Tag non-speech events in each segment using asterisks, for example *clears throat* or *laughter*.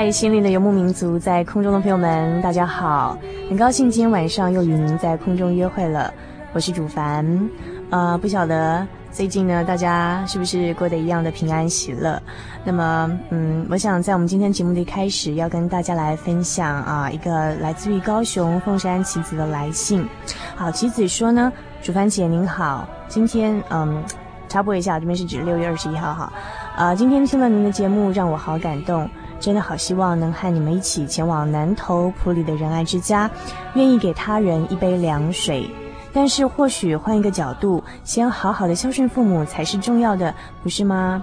嗨，心灵的游牧民族，在空中的朋友们，大家好！很高兴今天晚上又与您在空中约会了。我是主凡，呃，不晓得最近呢，大家是不是过得一样的平安喜乐？那么，嗯，我想在我们今天节目的一开始，要跟大家来分享啊，一个来自于高雄凤山棋子的来信。好，棋子说呢，主凡姐您好，今天嗯，插播一下，这边是指六月二十一号哈，啊，今天听了您的节目，让我好感动。真的好希望能和你们一起前往南投埔里的仁爱之家，愿意给他人一杯凉水。但是或许换一个角度，先好好的孝顺父母才是重要的，不是吗？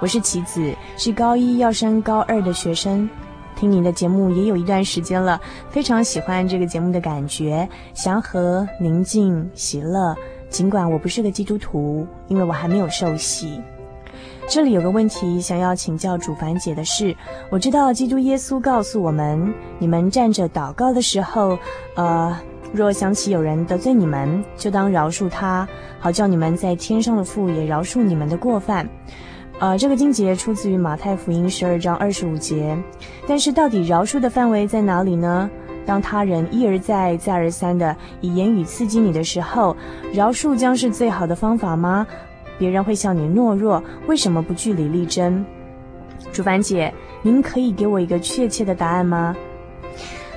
我是棋子，是高一要升高二的学生，听你的节目也有一段时间了，非常喜欢这个节目的感觉，祥和、宁静、喜乐。尽管我不是个基督徒，因为我还没有受洗。这里有个问题想要请教主凡姐的是，我知道基督耶稣告诉我们，你们站着祷告的时候，呃，若想起有人得罪你们，就当饶恕他，好叫你们在天上的父也饶恕你们的过犯。呃，这个经节出自于马太福音十二章二十五节，但是到底饶恕的范围在哪里呢？当他人一而再、再而三的以言语刺激你的时候，饶恕将是最好的方法吗？别人会笑你懦弱，为什么不据理力争？主凡姐，您可以给我一个确切的答案吗？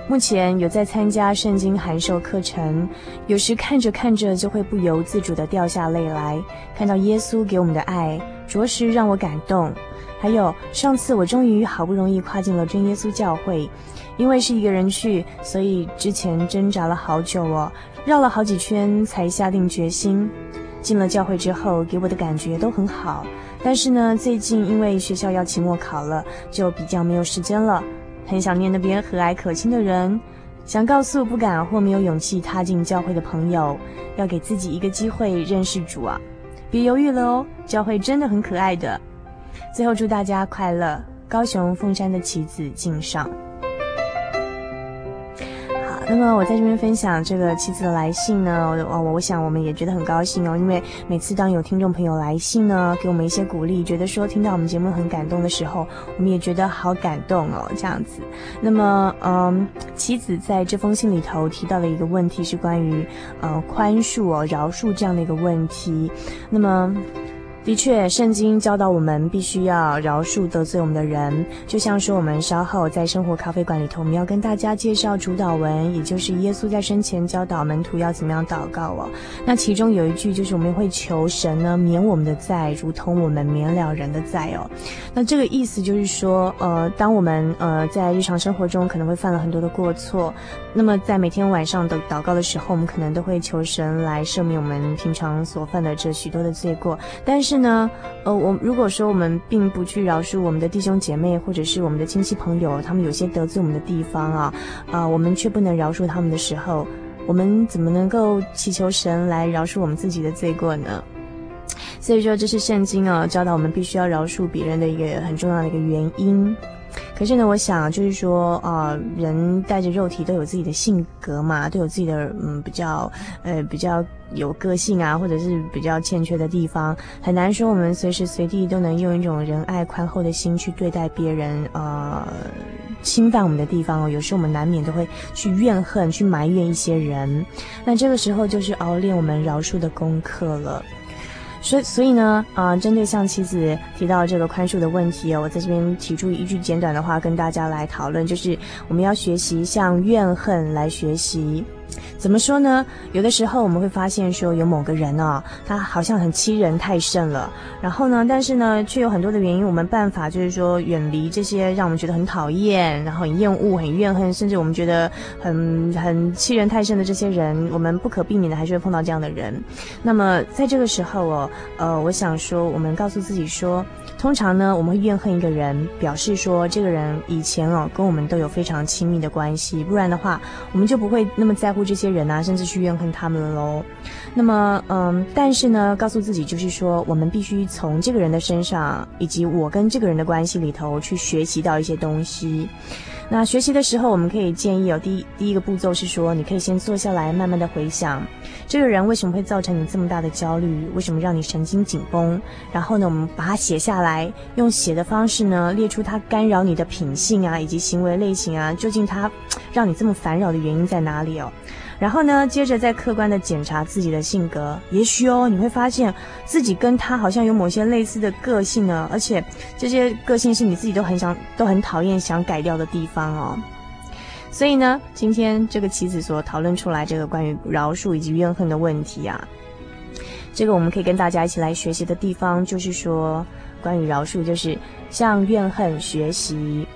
目前有在参加圣经函授课程，有时看着看着就会不由自主地掉下泪来，看到耶稣给我们的爱，着实让我感动。还有上次我终于好不容易跨进了真耶稣教会，因为是一个人去，所以之前挣扎了好久哦，绕了好几圈才下定决心。进了教会之后，给我的感觉都很好。但是呢，最近因为学校要期末考了，就比较没有时间了。很想念那边和蔼可亲的人，想告诉不敢或没有勇气踏进教会的朋友，要给自己一个机会认识主啊！别犹豫了哦，教会真的很可爱的。最后祝大家快乐，高雄凤山的棋子敬上。那么我在这边分享这个妻子的来信呢，我我想我们也觉得很高兴哦，因为每次当有听众朋友来信呢，给我们一些鼓励，觉得说听到我们节目很感动的时候，我们也觉得好感动哦，这样子。那么，嗯，妻子在这封信里头提到了一个问题，是关于呃宽恕哦、饶恕这样的一个问题。那么。的确，圣经教导我们必须要饶恕得罪我们的人。就像说，我们稍后在生活咖啡馆里头，我们要跟大家介绍主祷文，也就是耶稣在生前教导门徒要怎么样祷告哦。那其中有一句就是我们会求神呢免我们的债，如同我们免了人的债哦。那这个意思就是说，呃，当我们呃在日常生活中可能会犯了很多的过错，那么在每天晚上的祷告的时候，我们可能都会求神来赦免我们平常所犯的这许多的罪过，但是。呢，呃，我如果说我们并不去饶恕我们的弟兄姐妹，或者是我们的亲戚朋友，他们有些得罪我们的地方啊，啊、我们却不能饶恕他们的时候，我们怎么能够祈求神来饶恕我们自己的罪过呢？所以说，这是圣经啊教导我们必须要饶恕别人的一个很重要的一个原因。可是呢，我想就是说，啊、呃，人带着肉体都有自己的性格嘛，都有自己的嗯比较呃比较有个性啊，或者是比较欠缺的地方，很难说我们随时随地都能用一种仁爱宽厚的心去对待别人，呃，侵犯我们的地方哦，有时候我们难免都会去怨恨、去埋怨一些人，那这个时候就是熬练我们饶恕的功课了。所以，所以呢，啊、针对像妻子提到这个宽恕的问题，我在这边提出一句简短的话跟大家来讨论，就是我们要学习向怨恨来学习。怎么说呢？有的时候我们会发现说，有某个人哦，他好像很欺人太甚了。然后呢，但是呢，却有很多的原因，我们办法就是说远离这些让我们觉得很讨厌、然后很厌恶、很怨恨，甚至我们觉得很很欺人太甚的这些人，我们不可避免的还是会碰到这样的人。那么在这个时候哦，呃，我想说，我们告诉自己说，通常呢，我们会怨恨一个人，表示说这个人以前哦跟我们都有非常亲密的关系，不然的话，我们就不会那么在乎这些人啊，甚至去怨恨他们喽。那么，嗯，但是呢，告诉自己就是说，我们必须从这个人的身上，以及我跟这个人的关系里头去学习到一些东西。那学习的时候，我们可以建议哦，第一第一个步骤是说，你可以先坐下来，慢慢的回想，这个人为什么会造成你这么大的焦虑，为什么让你神经紧绷？然后呢，我们把它写下来，用写的方式呢，列出它干扰你的品性啊，以及行为类型啊，究竟它让你这么烦扰的原因在哪里哦？然后呢，接着再客观地检查自己的性格，也许哦，你会发现自己跟他好像有某些类似的个性呢，而且这些个性是你自己都很想、都很讨厌、想改掉的地方哦。所以呢，今天这个棋子所讨论出来这个关于饶恕以及怨恨的问题啊，这个我们可以跟大家一起来学习的地方，就是说关于饶恕，就是向怨恨学习。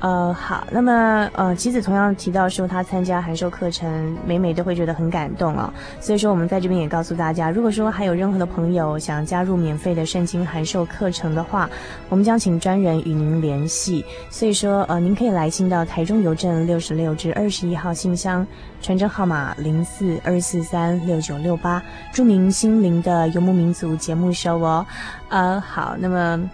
呃，好，那么呃，棋子同样提到说，她参加函授课程，每每都会觉得很感动啊、哦。所以说，我们在这边也告诉大家，如果说还有任何的朋友想加入免费的圣经函授课程的话，我们将请专人与您联系。所以说，呃，您可以来信到台中邮政六十六至二十一号信箱，传真号码零四二四三六九六八，注明心灵的游牧民族节目收哦。呃，好，那么。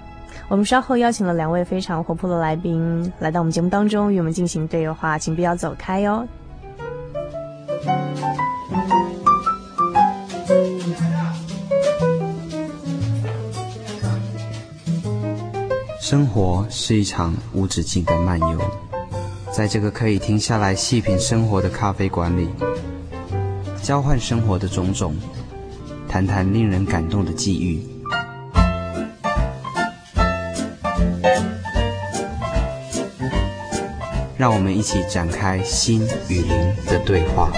我们稍后邀请了两位非常活泼的来宾来到我们节目当中，与我们进行对话，请不要走开哟。生活是一场无止境的漫游，在这个可以停下来细品生活的咖啡馆里，交换生活的种种，谈谈令人感动的际遇。让我们一起展开心与灵的对话。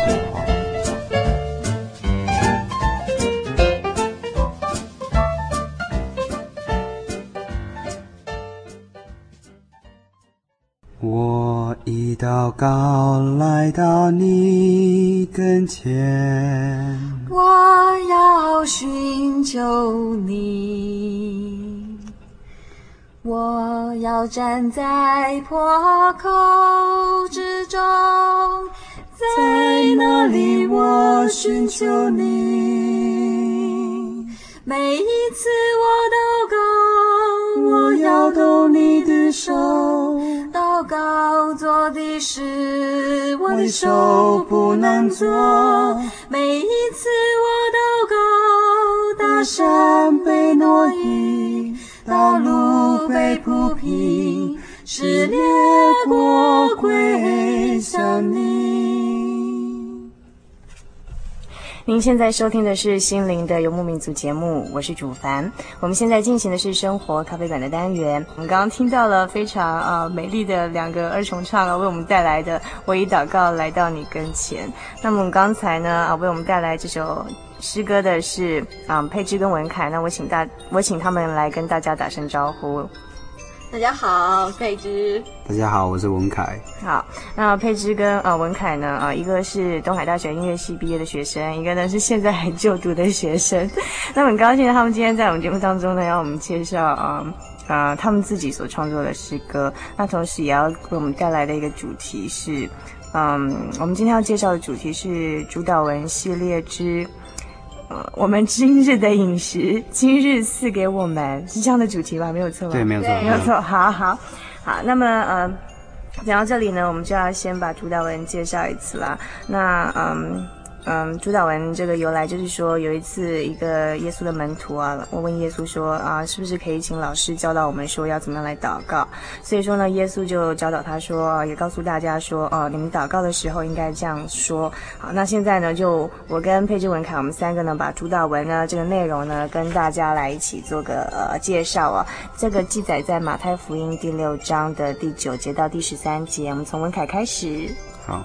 我一祷告来到你跟前，我要寻求你。我要站在破口之中，在那里我寻求你。每一次我祷告，我要动你的手，祷告做的事，我的手不能做。每一次我祷告，大山被挪移。道路被铺平，使列国归向你。您现在收听的是《心灵的游牧民族》节目，我是主凡。我们现在进行的是生活咖啡馆的单元。我们刚刚听到了非常啊、美丽的两个二重唱啊，为我们带来的《我以祷告来到你跟前》。那么我们刚才呢啊，为我们带来这首。诗歌的是啊、嗯，佩芝跟文凯。那我请大，我请他们来跟大家打声招呼。大家好，佩芝。大家好，我是文凯。好，那佩芝跟呃文凯呢啊，一个是东海大学音乐系毕业的学生，一个呢是现在还就读的学生。*laughs* 那很高兴他们今天在我们节目当中呢，要我们介绍啊啊他们自己所创作的诗歌。那同时也要为我们带来的一个主题是，嗯，我们今天要介绍的主题是主祷文系列之。呃，我们今日的饮食，今日赐给我们是这样的主题吧？没有错吧？对，没有错，没有错。好好好，那么呃，讲到这里呢，我们就要先把主导文介绍一次啦。那嗯。嗯，主祷文这个由来就是说，有一次一个耶稣的门徒啊，我问耶稣说啊，是不是可以请老师教导我们说要怎么样来祷告？所以说呢，耶稣就教导他说，也告诉大家说，哦、你们祷告的时候应该这样说。好，那现在呢，就我跟佩芝、文凯，我们三个呢，把主祷文呢这个内容呢，跟大家来一起做个呃介绍啊。这个记载在马太福音第六章的第九节到第十三节，我们从文凯开始。好。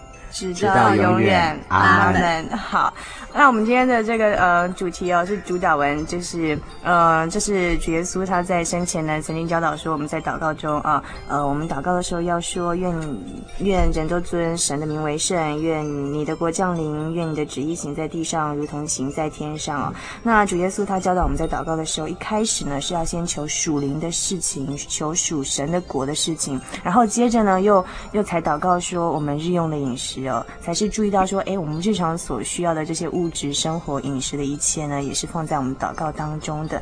直到永远，阿门。好，那我们今天的这个呃主题哦是主导文，就是呃这是主耶稣他在生前呢曾经教导说，我们在祷告中啊呃，呃我们祷告的时候要说愿愿人都尊神的名为圣，愿你的国降临，愿你的旨意行在地上如同行在天上哦。那主耶稣他教导我们在祷告的时候，一开始呢是要先求属灵的事情，求属神的国的事情，然后接着呢又又才祷告说我们日用的饮食。才是注意到说，哎，我们日常所需要的这些物质生活、饮食的一切呢，也是放在我们祷告当中的。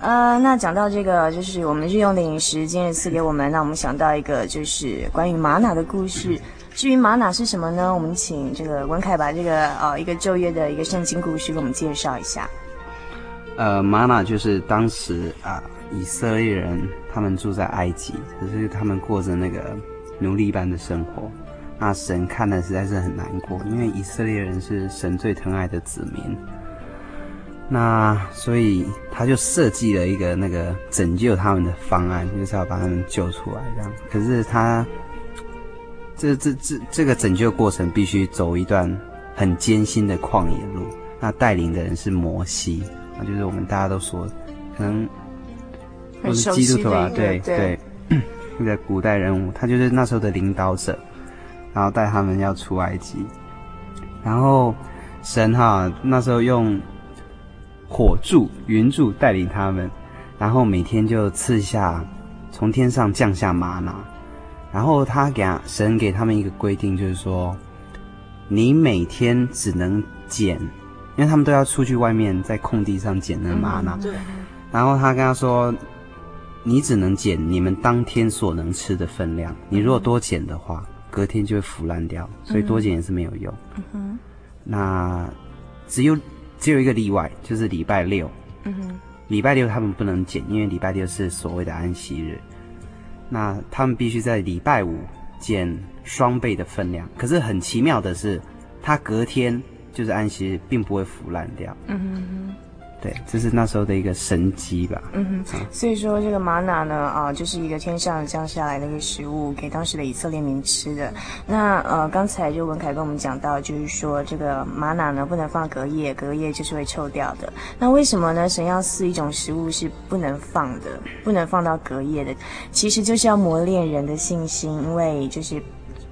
呃，那讲到这个，就是我们日用的饮食，今日赐给我们，那我们想到一个，就是关于玛瑙的故事。至于玛瑙是什么呢？我们请这个文凯把这个呃一个昼夜的一个圣经故事给我们介绍一下。呃，玛瑙就是当时啊、以色列人他们住在埃及，可是他们过着那个奴隶般的生活。那神看的实在是很难过，因为以色列人是神最疼爱的子民。那所以他就设计了一个那个拯救他们的方案，就是要把他们救出来这样。可是他这这这这个拯救过程必须走一段很艰辛的旷野路。那带领的人是摩西，那就是我们大家都说可能都是基督徒啊，对对，那 *clears throat* 个古代人物，他就是那时候的领导者。然后带他们要出埃及，然后神哈那时候用火柱、云柱带领他们，然后每天就赐下从天上降下玛拿，然后他给神给他们一个规定，就是说你每天只能捡，因为他们都要出去外面在空地上捡那个吗哪，对。然后他跟他说，你只能捡你们当天所能吃的分量，你如果多捡的话。隔天就会腐烂掉，所以多捡也是没有用。嗯哼，那只有只有一个例外，就是礼拜六。嗯哼，礼拜六他们不能捡，因为礼拜六是所谓的安息日。那他们必须在礼拜五减双倍的分量。可是很奇妙的是，他隔天就是安息日，并不会腐烂掉。嗯哼。对，这是那时候的一个神机吧。嗯哼，所以说这个玛瑙呢，啊，就是一个天上降下来的一个食物，给当时的以色列民吃的。那呃，刚才就文凯跟我们讲到，就是说这个玛瑙呢不能放隔夜，隔夜就是会臭掉的。那为什么呢？神要赐一种食物是不能放的，不能放到隔夜的，其实就是要磨练人的信心，因为就是。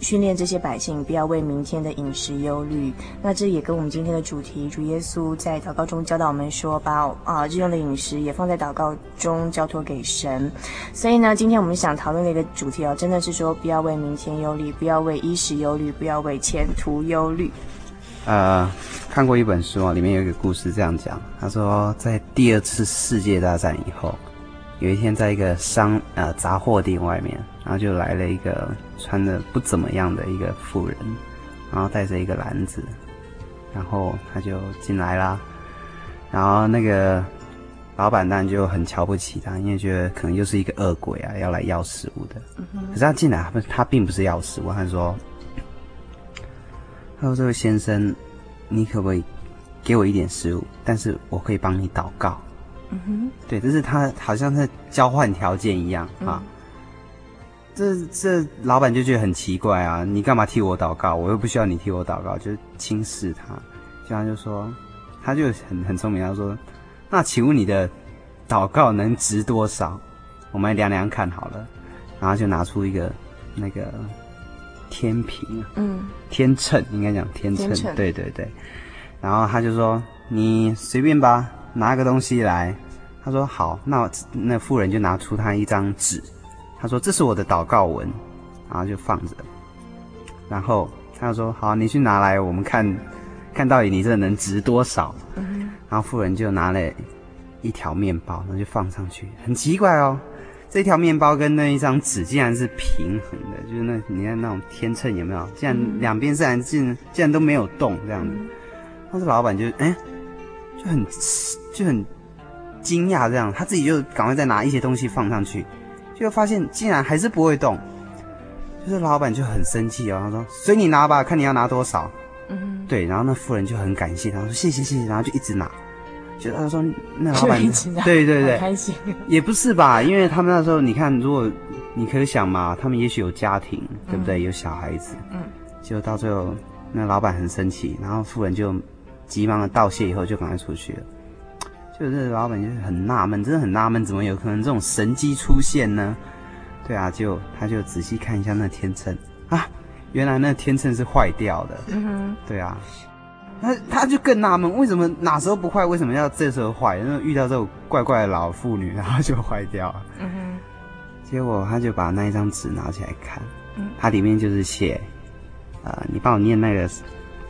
训练这些百姓不要为明天的饮食忧虑。那这也跟我们今天的主题，主耶稣在祷告中教导我们说，把啊日用的饮食也放在祷告中交托给神。所以呢，今天我们想讨论的一个主题哦，真的是说不要为明天忧虑，不要为衣食忧虑，不要为前途忧虑。呃，看过一本书啊，里面有一个故事这样讲，他说在第二次世界大战以后，有一天在一个商呃杂货店外面。然后就来了一个穿的不怎么样的一个妇人，然后带着一个篮子，然后他就进来啦。然后那个老板当然就很瞧不起他，因为觉得可能又是一个恶鬼啊，要来要食物的。可是他进来，他他并不是要食物，他说：“他说这位先生，你可不可以给我一点食物？但是我可以帮你祷告。”嗯哼，对，这是他好像在交换条件一样啊。这这老板就觉得很奇怪啊！你干嘛替我祷告？我又不需要你替我祷告，就轻视他。这样就说，他就很很聪明，他说：“那请问你的祷告能值多少？我们来量量看好了。”然后就拿出一个那个天平，嗯，天秤应该讲天秤对对对。然后他就说：“你随便吧，拿个东西来。”他说：“好。”那那妇人就拿出他一张纸，他说：“这是我的祷告文。”然后就放着。然后他就说：“好，你去拿来，我们看看到底你这能值多少。”嗯。然后妇人就拿了一条面包，然后就放上去。很奇怪哦。这条面包跟那一张纸竟然是平衡的，就是那你看那种天秤有没有？竟然两边自然竟然竟然都没有动这样子。当时老板就哎，就很就很惊讶这样，他自己就赶快再拿一些东西放上去，就发现竟然还是不会动。就是老板就很生气哦，他说：“随你拿吧，看你要拿多少。”嗯，对。然后那妇人就很感谢他，说：“谢谢谢谢。”然后就一直拿。就他说那老板对对 *laughs* 对，开心也不是吧？因为他们那时候你看，如果你可以想嘛，他们也许有家庭，对不对？嗯、有小孩子，嗯，就到最后那老板很生气，然后妇人就急忙的道谢以后就赶快出去了。就是老板就是很纳闷，真的很纳闷，怎么有可能这种神机出现呢？对啊，就他就仔细看一下那天秤啊，原来那天秤是坏掉的。嗯哼，对啊。他他就更纳闷，为什么哪时候不坏，为什么要这时候坏？因为遇到这种怪怪的老妇女，然后就坏掉了。嗯哼。结果他就把那一张纸拿起来看，嗯，它里面就是写，呃，你帮我念那个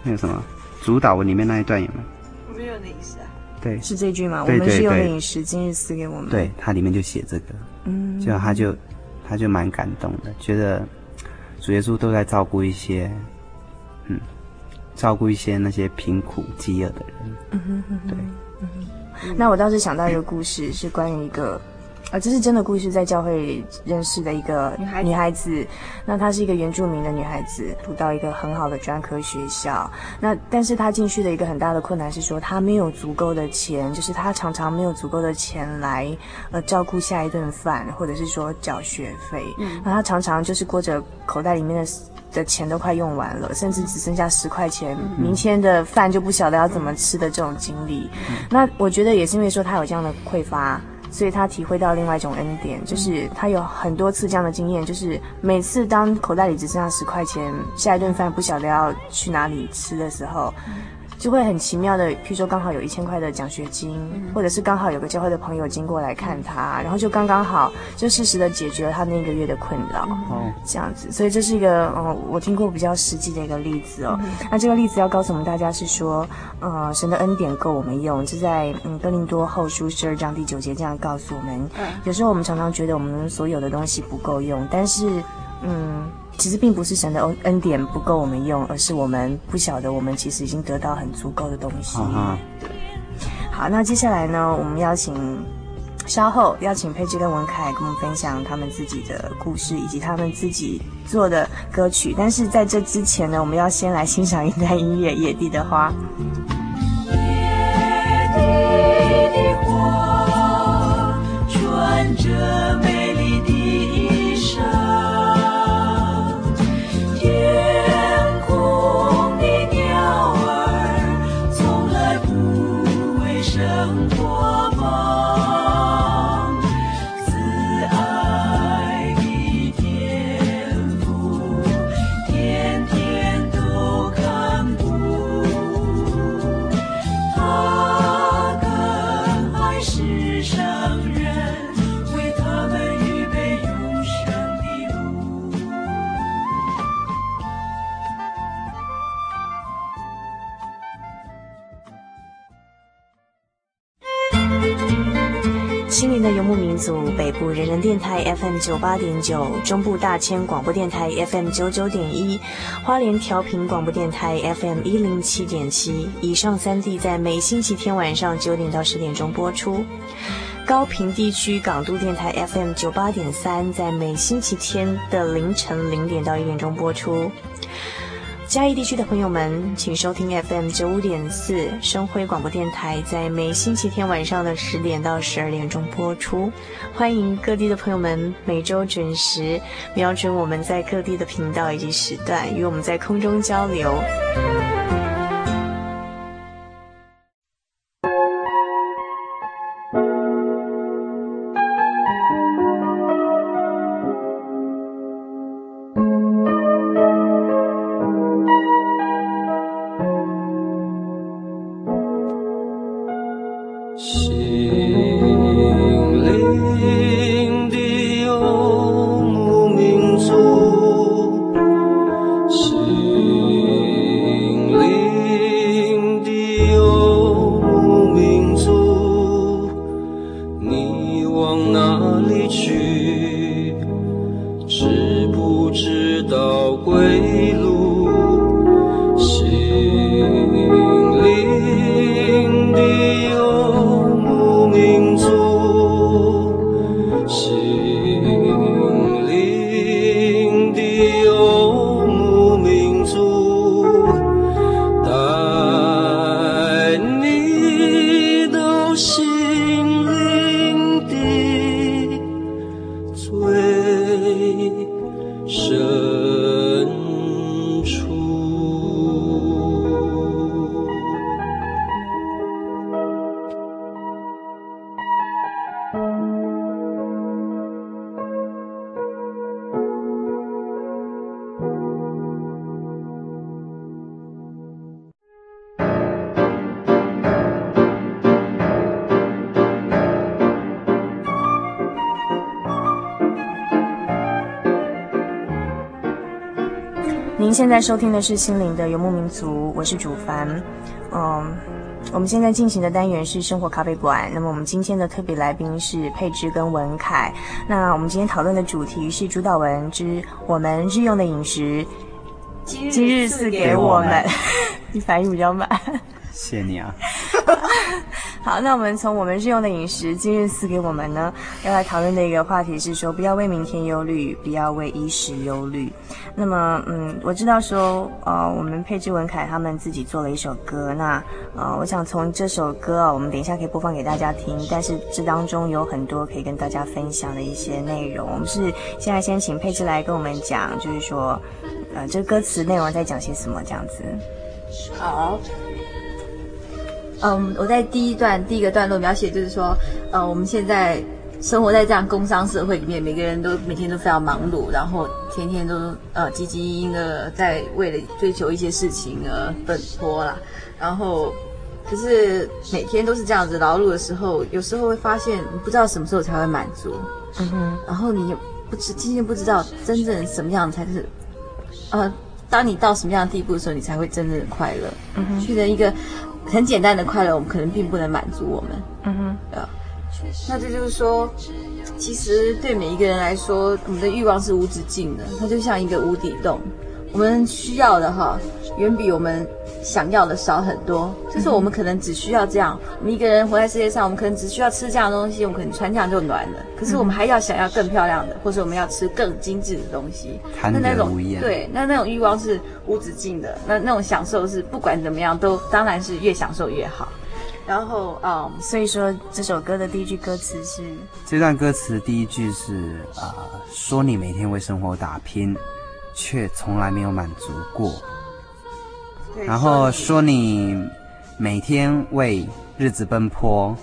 那个什么主导文里面那一段有没有？我没有领事啊。对，是这句吗？我们是用饮食今日赐给我们。对，它里面就写这个。嗯。就他就他就蛮感动的，觉得主耶稣都在照顾一些，嗯。照顾一些那些贫苦饥饿的人，嗯哼哼哼对，嗯哼。那我倒是想到一个故事，是关于一个，啊，这是真的故事，在教会认识的一个女孩女孩子。那她是一个原住民的女孩子，读到一个很好的专科学校。那但是她进去的一个很大的困难是说，她没有足够的钱，就是她常常没有足够的钱来呃照顾下一顿饭，或者是说缴学费。嗯，那她常常就是过着口袋里面的。的钱都快用完了，甚至只剩下十块钱，明天的饭就不晓得要怎么吃的这种经历。那我觉得也是因为说他有这样的匮乏，所以他体会到另外一种恩典，就是他有很多次这样的经验，就是每次当口袋里只剩下十块钱，下一顿饭不晓得要去哪里吃的时候。就会很奇妙的，譬如说刚好有一千块的奖学金，或者是刚好有个教会的朋友经过来看他，然后就刚刚好就适时的解决了他那个月的困扰，哦，这样子，所以这是一个呃我听过比较实际的一个例子哦。那这个例子要告诉我们大家是说，呃，神的恩典够我们用，就在嗯哥林多后书十二章第九节这样告诉我们。有时候我们常常觉得我们所有的东西不够用，但是嗯。其实并不是神的恩恩典不够我们用，而是我们不晓得我们其实已经得到很足够的东西。Uh-huh. 好，那接下来呢，我们邀请稍后邀请佩芝跟文凯跟我们分享他们自己的故事以及他们自己做的歌曲。但是在这之前呢，我们要先来欣赏一段音乐《野地的花》。九八点九，中部大千广播电台 FM 九九点一，花莲调频广播电台 FM 一零七点七，以上三地在每星期天晚上九点到十点钟播出。高平地区港都电台 FM 九八点三，在每星期天的凌晨零点到一点钟播出。嘉义地区的朋友们，请收听 FM 九五点四生辉广播电台，在每星期天晚上的十点到十二点钟播出。欢迎各地的朋友们每周准时瞄准我们在各地的频道以及时段，与我们在空中交流。您现在收听的是《心灵的游牧民族》，我是主凡。嗯，我们现在进行的单元是生活咖啡馆。那么我们今天的特别来宾是佩芝跟文凯。那我们今天讨论的主题是主导文之我们日用的饮食，今日赐给我们。*laughs* 你反应比较慢。谢谢你啊。*laughs* 好，那我们从我们日用的饮食，今日赐给我们呢，要来讨论的一个话题是说，不要为明天忧虑，不要为衣食忧虑。那么，嗯，我知道说，呃，我们佩芝文凯他们自己做了一首歌，那，呃，我想从这首歌啊，我们等一下可以播放给大家听，但是这当中有很多可以跟大家分享的一些内容。我们是现在先请佩芝来跟我们讲，就是说，呃，这歌词内容在讲些什么这样子。好。嗯，我在第一段第一个段落描写就是说，呃，我们现在生活在这样工商社会里面，每个人都每天都非常忙碌，然后天天都呃汲汲营营的在为了追求一些事情而奔波啦。然后可是每天都是这样子劳碌的时候，有时候会发现你不知道什么时候才会满足，嗯哼，然后你不知今天不知道真正什么样才是，呃，当你到什么样的地步的时候，你才会真正的快乐，嗯哼，去的一个。很简单的快乐，我们可能并不能满足我们。嗯哼，对啊。那这就是说，其实对每一个人来说，我们的欲望是无止境的，它就像一个无底洞。我们需要的哈，远比我们想要的少很多。就是我们可能只需要这样，我们一个人活在世界上，我们可能只需要吃这样的东西，我们可能穿这样就暖了。可是我们还要想要更漂亮的，或者我们要吃更精致的东西。那那种。对，那那种欲望是无止境的。那那种享受是不管怎么样都当然是越享受越好。然后啊、嗯，所以说这首歌的第一句歌词是这段歌词的第一句是啊、呃，说你每天为生活打拼。却从来没有满足过，然后说你每天为日子奔波，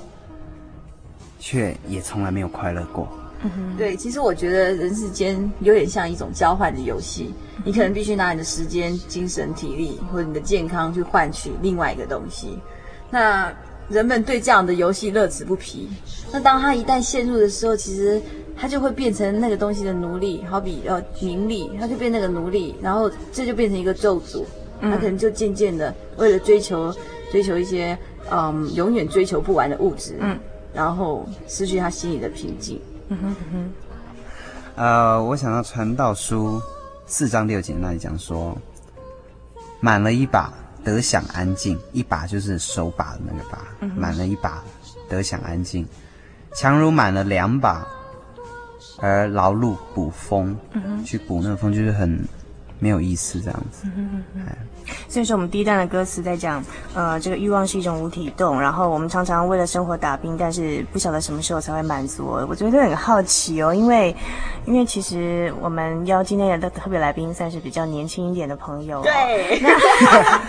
却也从来没有快乐过。对，其实我觉得人世间有点像一种交换的游戏，你可能必须拿你的时间、精神、体力或者你的健康去换取另外一个东西。那人们对这样的游戏乐此不疲。那当他一旦陷入的时候，其实。他就会变成那个东西的奴隶，好比呃名利，他就变那个奴隶，然后这就变成一个咒诅，他可能就渐渐的为了追求追求一些嗯永远追求不完的物质，嗯，然后失去他心里的平静。嗯哼嗯哼。呃，我想到传道书四章六节那里讲说，满了一把得享安静，一把就是手把的那个把，嗯、满了一把得享安静，强如满了两把。而劳碌补风，嗯、去补那个风就是很没有意思这样子。嗯、所以说，我们第一段的歌词在讲，呃，这个欲望是一种无底洞，然后我们常常为了生活打拼，但是不晓得什么时候才会满足。我觉得很好奇哦，因为，因为其实我们邀今天的特别来宾算是比较年轻一点的朋友。对。那，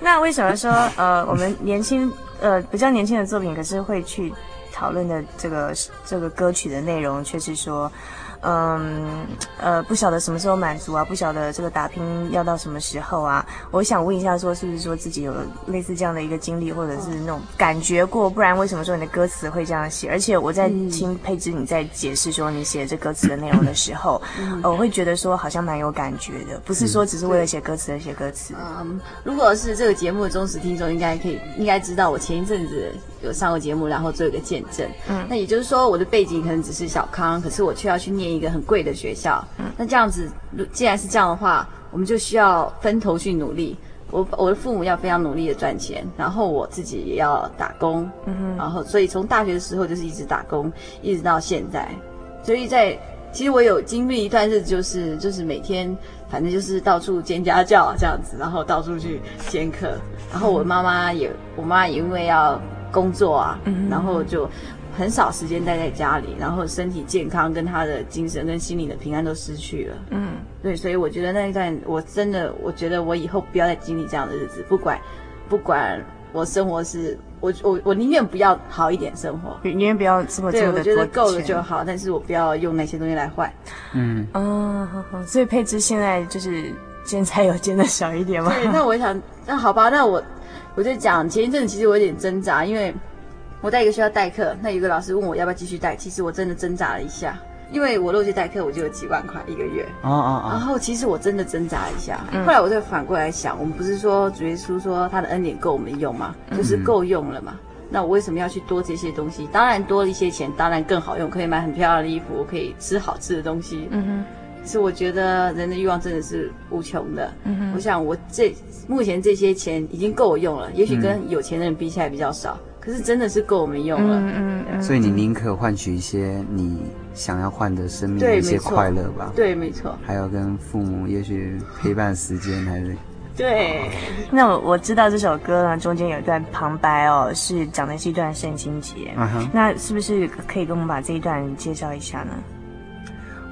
*laughs* 那为什么说呃，我们年轻呃比较年轻的作品，可是会去？讨论的这个这个歌曲的内容，却是说，嗯呃，不晓得什么时候满足啊，不晓得这个打拼要到什么时候啊。我想问一下，说是不是说自己有类似这样的一个经历，或者是那种感觉过？不然为什么说你的歌词会这样写？而且我在听佩芝你在解释说你写这歌词的内容的时候，呃，我会觉得说好像蛮有感觉的，不是说只是为了写歌词而写歌词。嗯，如果是这个节目的忠实听众，应该可以应该知道我前一阵子。有上过节目，然后做一个见证。嗯，那也就是说，我的背景可能只是小康，可是我却要去念一个很贵的学校。嗯，那这样子，既然是这样的话，我们就需要分头去努力。我我的父母要非常努力的赚钱，然后我自己也要打工。嗯哼，然后所以从大学的时候就是一直打工，一直到现在。所以在其实我有经历一段日子，就是就是每天反正就是到处兼家教这样子，然后到处去兼课。然后我妈妈也，我妈也因为要工作啊，嗯然后就很少时间待在家里，然后身体健康跟他的精神跟心理的平安都失去了。嗯，对，所以我觉得那一段我真的，我觉得我以后不要再经历这样的日子，不管不管我生活是。我我我宁愿不要好一点生活，宁愿不要这么对，我觉得够了就好，但是我不要用那些东西来换。嗯，哦，好好，所以佩芝现在就是兼差有兼的小一点吗？对，那我想，那好吧，那我我就讲前一阵子其实我有点挣扎，因为我在一个学校代课，那有个老师问我要不要继续带，其实我真的挣扎了一下。因为我落去代课，我就有几万块一个月。哦哦哦。然后其实我真的挣扎一下，后来我就反过来想，我们不是说主耶稣说他的恩典够我们用吗？就是够用了嘛。那我为什么要去多这些东西？当然多了一些钱，当然更好用，可以买很漂亮的衣服，可以吃好吃的东西。嗯哼。是我觉得人的欲望真的是无穷的。嗯哼。我想我这目前这些钱已经够我用了，也许跟有钱的人比起来比较少。可是真的是够我们用了，嗯嗯，所以你宁可换取一些你想要换的生命的一些快乐吧？对，没错。还有跟父母也许陪伴时间，还是对。那我我知道这首歌呢，中间有一段旁白哦，是讲的是一段圣经节。那是不是可以跟我们把这一段介绍一下呢？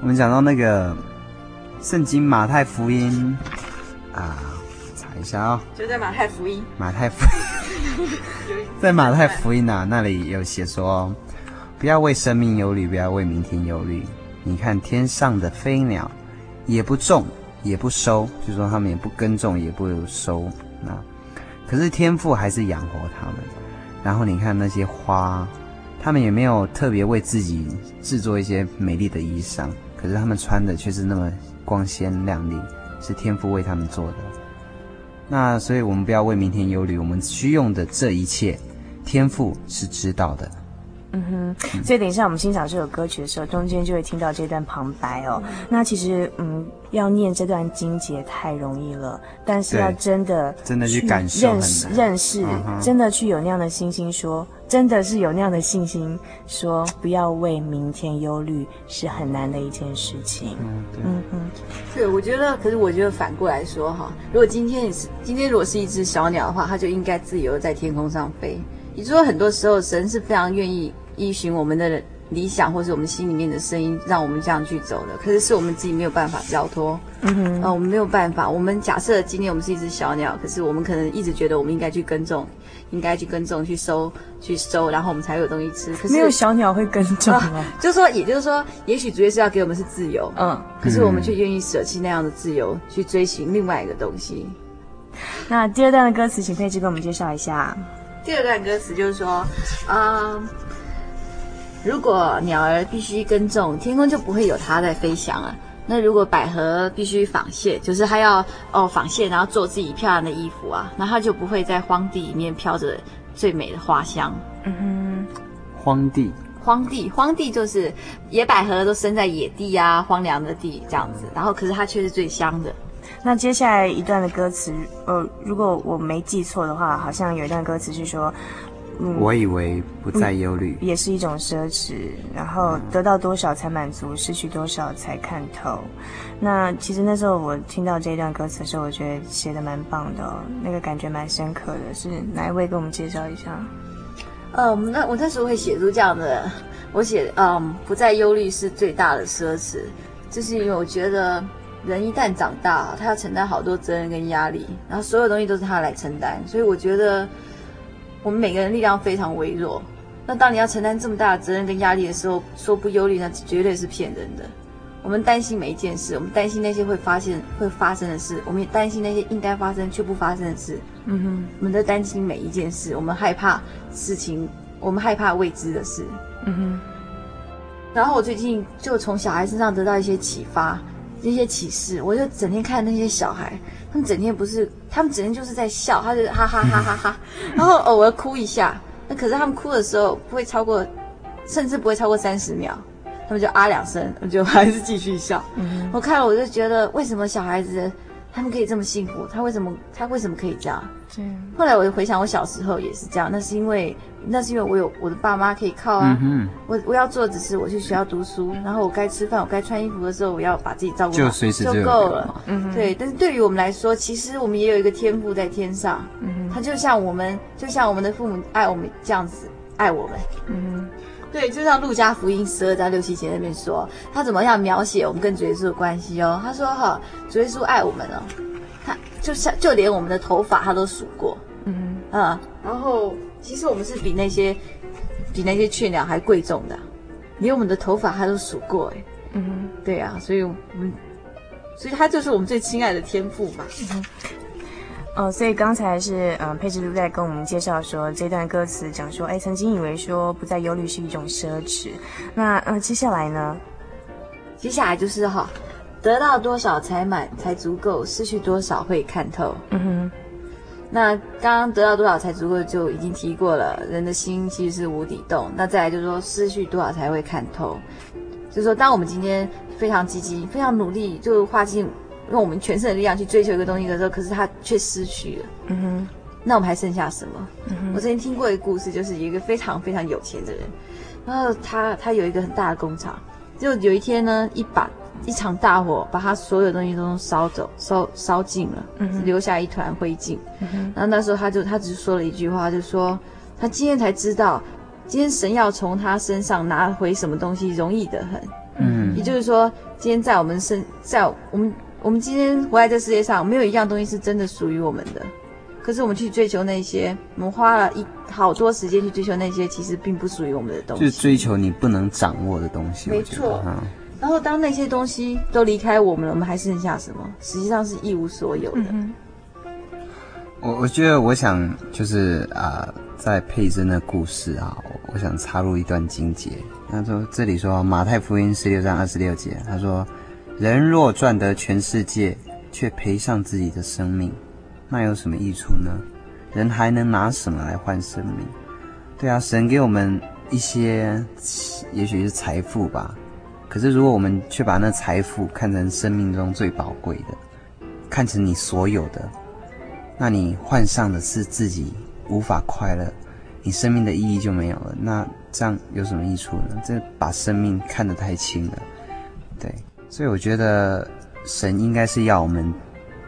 我们讲到那个圣经马太福音啊，查一下啊，就在马太福音。马太福音。*laughs* 在马太福音啊，那里有写说，不要为生命忧虑，不要为明天忧虑。你看天上的飞鸟，也不种，也不收，就说他们也不耕种，也不收。那可是天父还是养活他们。然后你看那些花，他们也没有特别为自己制作一些美丽的衣裳，可是他们穿的却是那么光鲜亮丽，是天父为他们做的。那所以，我们不要为明天忧虑。我们需用的这一切，天父是知道的。嗯哼，所以等一下我们欣赏这首歌曲的时候，中间就会听到这段旁白哦。嗯、那其实，嗯，要念这段经节太容易了，但是要真的真的去感受、认识、认识，真的去有那样的信心说，真的是有那样的信心说，不要为明天忧虑，是很难的一件事情。嗯，对，嗯哼，对，我觉得，可是我觉得反过来说哈，如果今天你是今天如果是一只小鸟的话，它就应该自由在天空上飞。也就是说，很多时候神是非常愿意。依循我们的理想，或是我们心里面的声音，让我们这样去走的。可是是我们自己没有办法交托，嗯哼，啊，我们没有办法。我们假设今天我们是一只小鸟，可是我们可能一直觉得我们应该去耕种，应该去耕种，去收，去收，然后我们才有东西吃。可是没有小鸟会耕种啊，啊。就是说，也就是说，也许主耶稣要给我们是自由，嗯，可是我们却愿意舍弃那样的自由，去追寻另外一个东西。那第二段的歌词，请佩芝给我们介绍一下。第二段歌词就是说，啊、嗯。如果鸟儿必须耕种，天空就不会有它在飞翔了。那如果百合必须纺线，就是它要哦纺线，然后做自己漂亮的衣服啊，那它就不会在荒地里面飘着最美的花香。嗯哼，荒地，荒地，荒地就是野百合都生在野地啊，荒凉的地这样子。然后可是它却是最香的。那接下来一段的歌词，呃，如果我没记错的话，好像有一段歌词是说。嗯、我以为不再忧虑，也是一种奢侈。然后得到多少才满足，失去多少才看透。那其实那时候我听到这段歌词的时候，我觉得写的蛮棒的，哦，那个感觉蛮深刻的。是哪一位给我们介绍一下？嗯，那我那时候会写出这样的，我写嗯，不再忧虑是最大的奢侈，就是因为我觉得人一旦长大，他要承担好多责任跟压力，然后所有东西都是他来承担，所以我觉得。我们每个人力量非常微弱，那当你要承担这么大的责任跟压力的时候，说不忧虑，那绝对是骗人的。我们担心每一件事，我们担心那些会发现会发生的事，我们也担心那些应该发生却不发生的事。嗯哼，我们在担心每一件事，我们害怕事情，我们害怕未知的事。嗯哼。然后我最近就从小孩身上得到一些启发，一些启示，我就整天看那些小孩。他们整天不是，他们整天就是在笑，他就哈哈哈哈哈哈，*laughs* 然后偶尔哭一下，那可是他们哭的时候不会超过，甚至不会超过三十秒，他们就啊两声，就还是继续笑。嗯，我看了我就觉得，为什么小孩子？他们可以这么幸福，他为什么他为什么可以这样？对。后来我就回想，我小时候也是这样。那是因为那是因为我有我的爸妈可以靠啊。嗯、我我要做的只是我去学校读书，然后我该吃饭，我该穿衣服的时候，我要把自己照顾好就随时就够了。嗯。对，但是对于我们来说，其实我们也有一个天赋在天上。嗯哼。他就像我们，就像我们的父母爱我们这样子爱我们。嗯哼。对，就像路加福音十二章六七节那边说，他怎么样描写我们跟主耶稣的关系哦？他说哈，主耶稣爱我们哦，他就像就连我们的头发他都数过，嗯。嗯，然后其实我们是比那些比那些雀鸟还贵重的，连我们的头发他都数过哎，嗯，对啊，所以我们，所以他就是我们最亲爱的天父嘛。嗯哦，所以刚才是嗯，佩芝都在跟我们介绍说这段歌词讲说，哎，曾经以为说不再忧虑是一种奢侈。那嗯，接下来呢？接下来就是哈，得到多少才满才足够，失去多少会看透。嗯哼。那刚刚得到多少才足够就已经提过了，人的心其实是无底洞。那再来就是说，失去多少才会看透，就是说，当我们今天非常积极、非常努力，就画进。用我们全身的力量去追求一个东西的时候，可是他却失去了。嗯哼，那我们还剩下什么？嗯哼，我之前听过一个故事，就是有一个非常非常有钱的人，然后他他有一个很大的工厂，就有一天呢，一把一场大火把他所有东西都烧走，烧烧尽了，嗯，留下一团灰烬。嗯哼，然后那时候他就他只是说了一句话，就说他今天才知道，今天神要从他身上拿回什么东西容易得很。嗯，也就是说，今天在我们身，在我们。我们今天活在这世界上，没有一样东西是真的属于我们的。可是我们去追求那些，我们花了一好多时间去追求那些，其实并不属于我们的东西。就是追求你不能掌握的东西。没错。然后当那些东西都离开我们了，我们还剩下什么？实际上是一无所有的。嗯、我我觉得，我想就是啊、呃，在佩珍的故事啊，我想插入一段经节。他说这里说马太福音十六章二十六节，他说。人若赚得全世界，却赔上自己的生命，那有什么益处呢？人还能拿什么来换生命？对啊，神给我们一些，也许是财富吧。可是如果我们却把那财富看成生命中最宝贵的，看成你所有的，那你换上的是自己无法快乐，你生命的意义就没有了。那这样有什么益处呢？这把生命看得太轻了，对。所以我觉得神应该是要我们，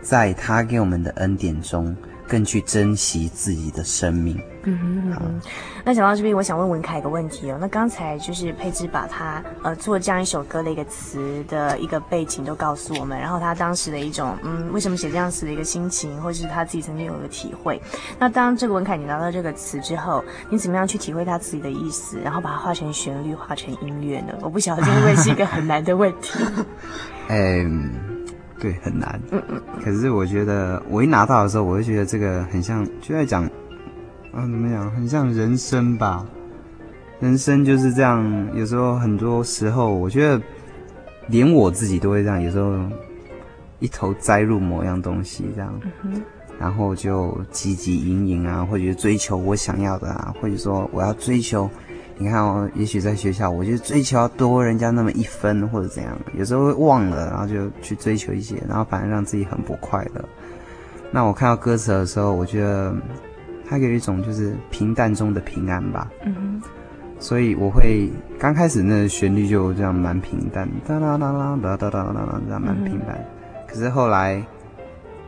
在他给我们的恩典中，更去珍惜自己的生命。嗯哼嗯哼。那讲到这边，我想问文凯一个问题哦。那刚才就是佩芝把他呃做这样一首歌的一个词的一个背景都告诉我们，然后他当时的一种嗯为什么写这样词的一个心情，或是他自己曾经有个体会。那当这个文凯你拿到这个词之后，你怎么样去体会他自己的意思，然后把它化成旋律，化成音乐呢？我不晓得这会不会是一个很难的问题。嗯，*laughs* *laughs* 对，很难。嗯嗯。可是我觉得我一拿到的时候，我就觉得这个很像就在讲。啊，怎么讲？很像人生吧，人生就是这样。有时候，很多时候，我觉得连我自己都会这样。有时候一头栽入某样东西，这样，嗯、然后就汲汲营营啊，或者追求我想要的啊，或者说我要追求。你看哦，也许在学校，我就追求要多人家那么一分或者怎样，有时候会忘了，然后就去追求一些，然后反而让自己很不快乐。那我看到歌词的时候，我觉得它有一种就是平淡中的平安吧。嗯所以我会刚开始那个旋律就这样蛮平淡，哒哒当哒哒哒哒哒哒，这样蛮平淡。可是后来，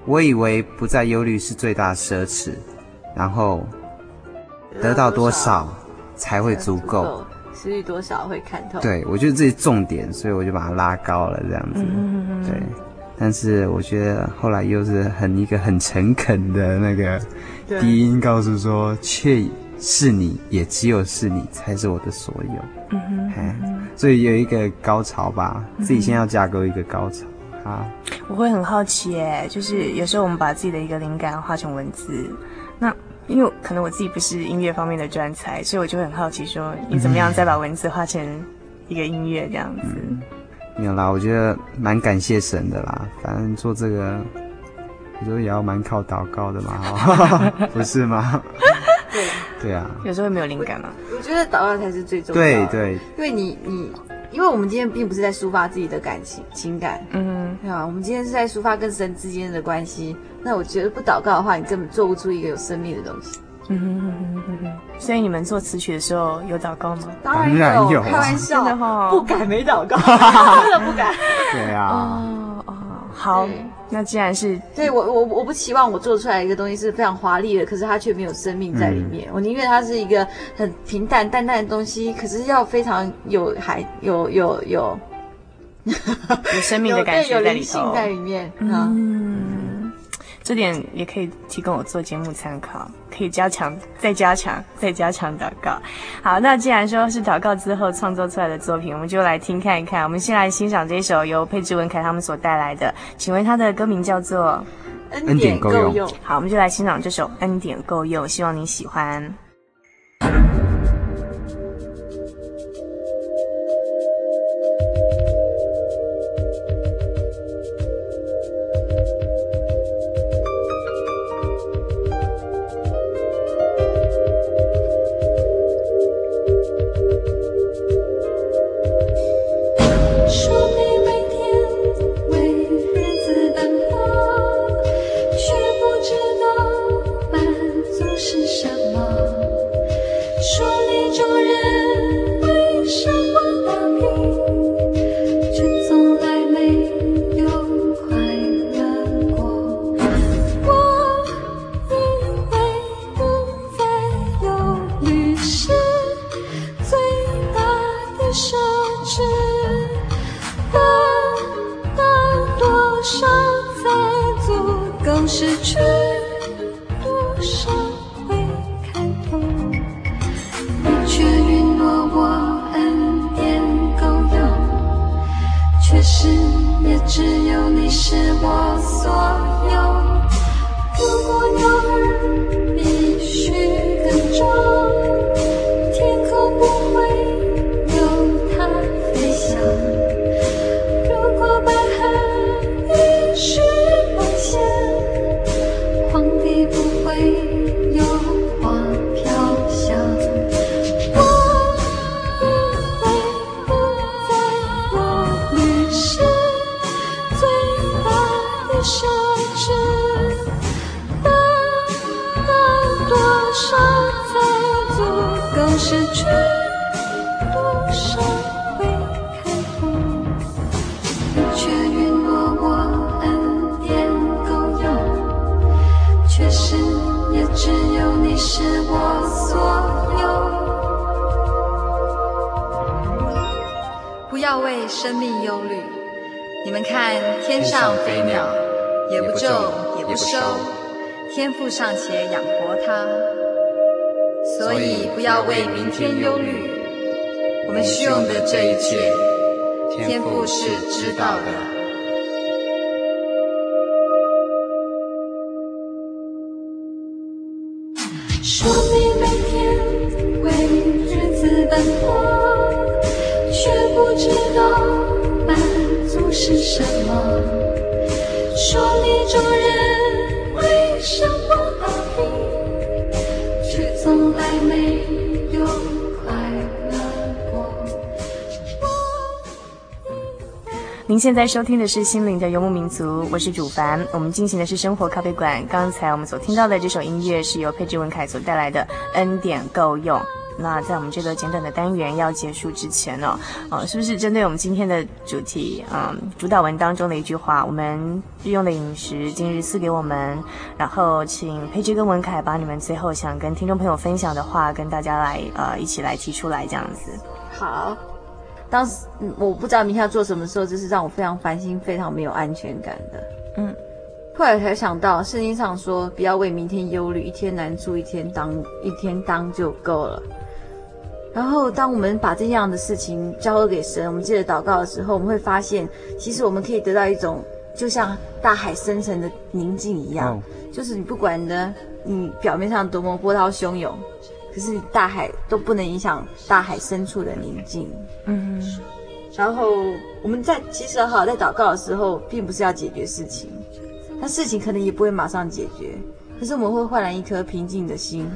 我以为不再忧虑是最大奢侈，然后得到多少？才会足够，失去多少会看透。对，我觉得这是重点，所以我就把它拉高了这样子，对。但是我觉得后来又是很一个很诚恳的那个低音告诉说，却是你，也只有是你才是我的所有。嗯哼，嗯哼，所以有一个高潮吧，自己先要架构一个高潮啊。我会很好奇耶，就是有时候我们把自己的一个灵感画成文字，那因为可能我自己不是音乐方面的专才，所以我就会很好奇说，你怎么样再把文字画成一个音乐这样子。嗯没有啦，我觉得蛮感谢神的啦。反正做这个，有时候也要蛮靠祷告的嘛，*laughs* 不是吗？对，对啊，有时候会没有灵感吗？我觉得祷告才是最重要的。对对，因为你你，因为我们今天并不是在抒发自己的感情情感，嗯，对吧？我们今天是在抒发跟神之间的关系。那我觉得不祷告的话，你根本做不出一个有生命的东西。嗯哼哼哼哼哼。所以你们做词曲的时候有祷告吗？当然有，有开玩笑的哈，不敢没祷告，*laughs* 真的不敢。对啊。哦哦，好。那既然是，对我我我不期望我做出来一个东西是非常华丽的，可是它却没有生命在里面。嗯、我宁愿它是一个很平淡淡淡的东西，可是要非常有还有有有有生命的感觉在里头，有灵性在里面。嗯，嗯，这点也可以提供我做节目参考。可以加强，再加强，再加强祷告。好，那既然说是祷告之后创作出来的作品，我们就来听看一看。我们先来欣赏这首由佩志文凯他们所带来的，请问他的歌名叫做《恩典够用》。好，我们就来欣赏这首《恩典够用》，希望你喜欢。失去。尚且养活他，所以不要为明天忧虑。我们需用的这一切，天赋是知道的。现在收听的是《心灵的游牧民族》，我是主凡。我们进行的是生活咖啡馆。刚才我们所听到的这首音乐是由佩芝文凯所带来的《恩典够用》。那在我们这个简短的单元要结束之前呢，呃，是不是针对我们今天的主题，嗯，主导文当中的一句话，我们日用的饮食今日赐给我们，然后请佩芝跟文凯把你们最后想跟听众朋友分享的话，跟大家来呃一起来提出来，这样子。好。当时，嗯，我不知道明天要做什么时候，这是让我非常烦心、非常没有安全感的。嗯，后来才想到，圣经上说，不要为明天忧虑，一天难处一天当，一天当就够了。然后，当我们把这样的事情交给神，我们接着祷告的时候，我们会发现，其实我们可以得到一种，就像大海深沉的宁静一样，哦、就是你不管呢，你表面上多么波涛汹涌。可是大海都不能影响大海深处的宁静。嗯，然后我们在其实哈，在祷告的时候，并不是要解决事情，那事情可能也不会马上解决，可是我们会换来一颗平静的心，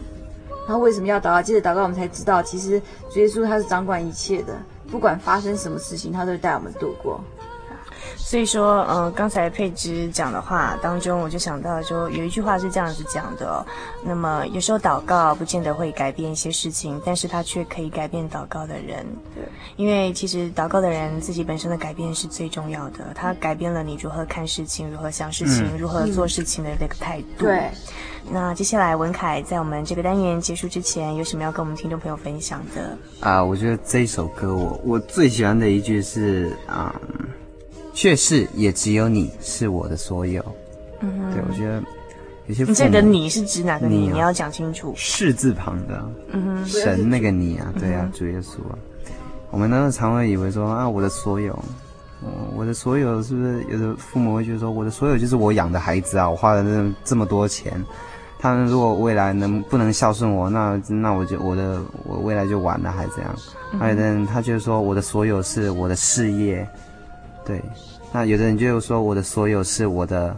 然后为什么要祷告？接着祷告，我们才知道，其实主耶稣他是掌管一切的，不管发生什么事情，他都会带我们度过。所以说，嗯、呃，刚才佩芝讲的话当中，我就想到说，有一句话是这样子讲的哦。那么有时候祷告不见得会改变一些事情，但是它却可以改变祷告的人。对，因为其实祷告的人自己本身的改变是最重要的，他改变了你如何看事情、如何想事情、嗯、如何做事情的那个态度。对。那接下来文凯在我们这个单元结束之前，有什么要跟我们听众朋友分享的？啊，我觉得这一首歌我我最喜欢的一句是啊。却是也只有你是我的所有。嗯哼，对，我觉得有些。你这个你是指哪个你？你，要讲清楚。是字旁的。嗯哼。神那个你啊，对啊，主耶稣啊。我们呢常会以为说啊，我的所有，嗯，我的所有是不是有的父母会觉得说，我的所有就是我养的孩子啊，我花了这这么多钱，他们如果未来能不能孝顺我，那那我就我的我未来就完了，还是这样。还有的人他就是说，我的所有是我的事业。对，那有的人就说我的所有是我的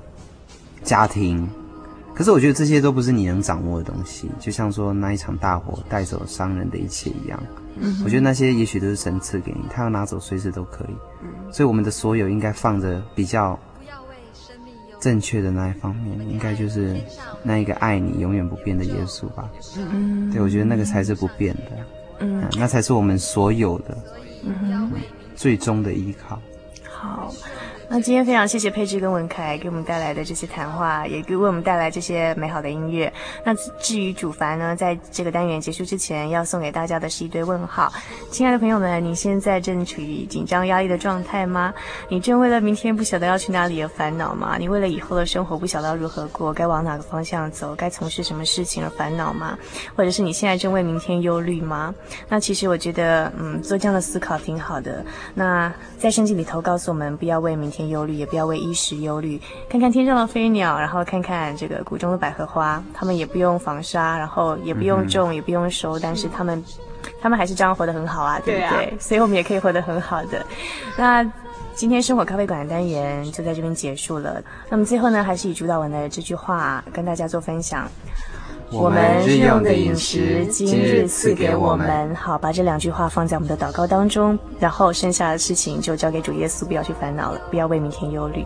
家庭，可是我觉得这些都不是你能掌握的东西。就像说那一场大火带走商人的一切一样，嗯，我觉得那些也许都是神赐给你，他要拿走随时都可以。嗯，所以我们的所有应该放着比较正确的那一方面，应该就是那一个爱你永远不变的耶稣吧。嗯，对，我觉得那个才是不变的，嗯，那才是我们所有的，嗯，最终的依靠。好。那今天非常谢谢佩芝跟文凯给我们带来的这些谈话，也给为我们带来这些美好的音乐。那至于主凡呢，在这个单元结束之前，要送给大家的是一堆问号。亲爱的朋友们，你现在正处于紧张压力的状态吗？你正为了明天不晓得要去哪里而烦恼吗？你为了以后的生活不晓得要如何过，该往哪个方向走，该从事什么事情而烦恼吗？或者是你现在正为明天忧虑吗？那其实我觉得，嗯，做这样的思考挺好的。那在圣经里头告诉我们，不要为明天。忧虑，也不要为衣食忧虑。看看天上的飞鸟，然后看看这个谷中的百合花，它们也不用防沙，然后也不用种，嗯、也不用收，但是他们，他们还是这样活得很好啊，对不对？对啊、所以我们也可以活得很好的。那今天生活咖啡馆的单元就在这边结束了。那么最后呢，还是以主导文的这句话跟大家做分享。我们日用的饮食，今日赐给我们。好，把这两句话放在我们的祷告当中，然后剩下的事情就交给主耶稣，不要去烦恼了，不要为明天忧虑。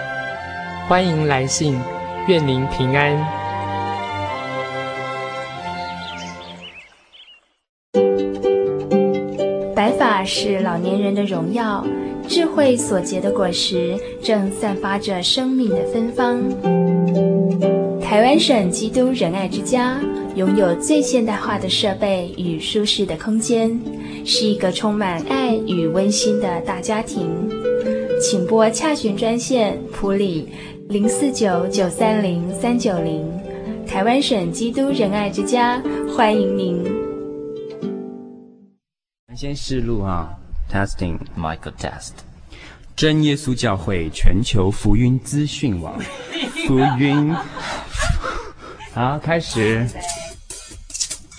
欢迎来信，愿您平安。白发是老年人的荣耀，智慧所结的果实正散发着生命的芬芳。台湾省基督仁爱之家拥有最现代化的设备与舒适的空间，是一个充满爱与温馨的大家庭。请拨洽询专线普里。零四九九三零三九零，台湾省基督仁爱之家欢迎您。先试录啊，testing Michael test。真耶稣教会全球福音资讯网，*laughs* 福音。好，开始。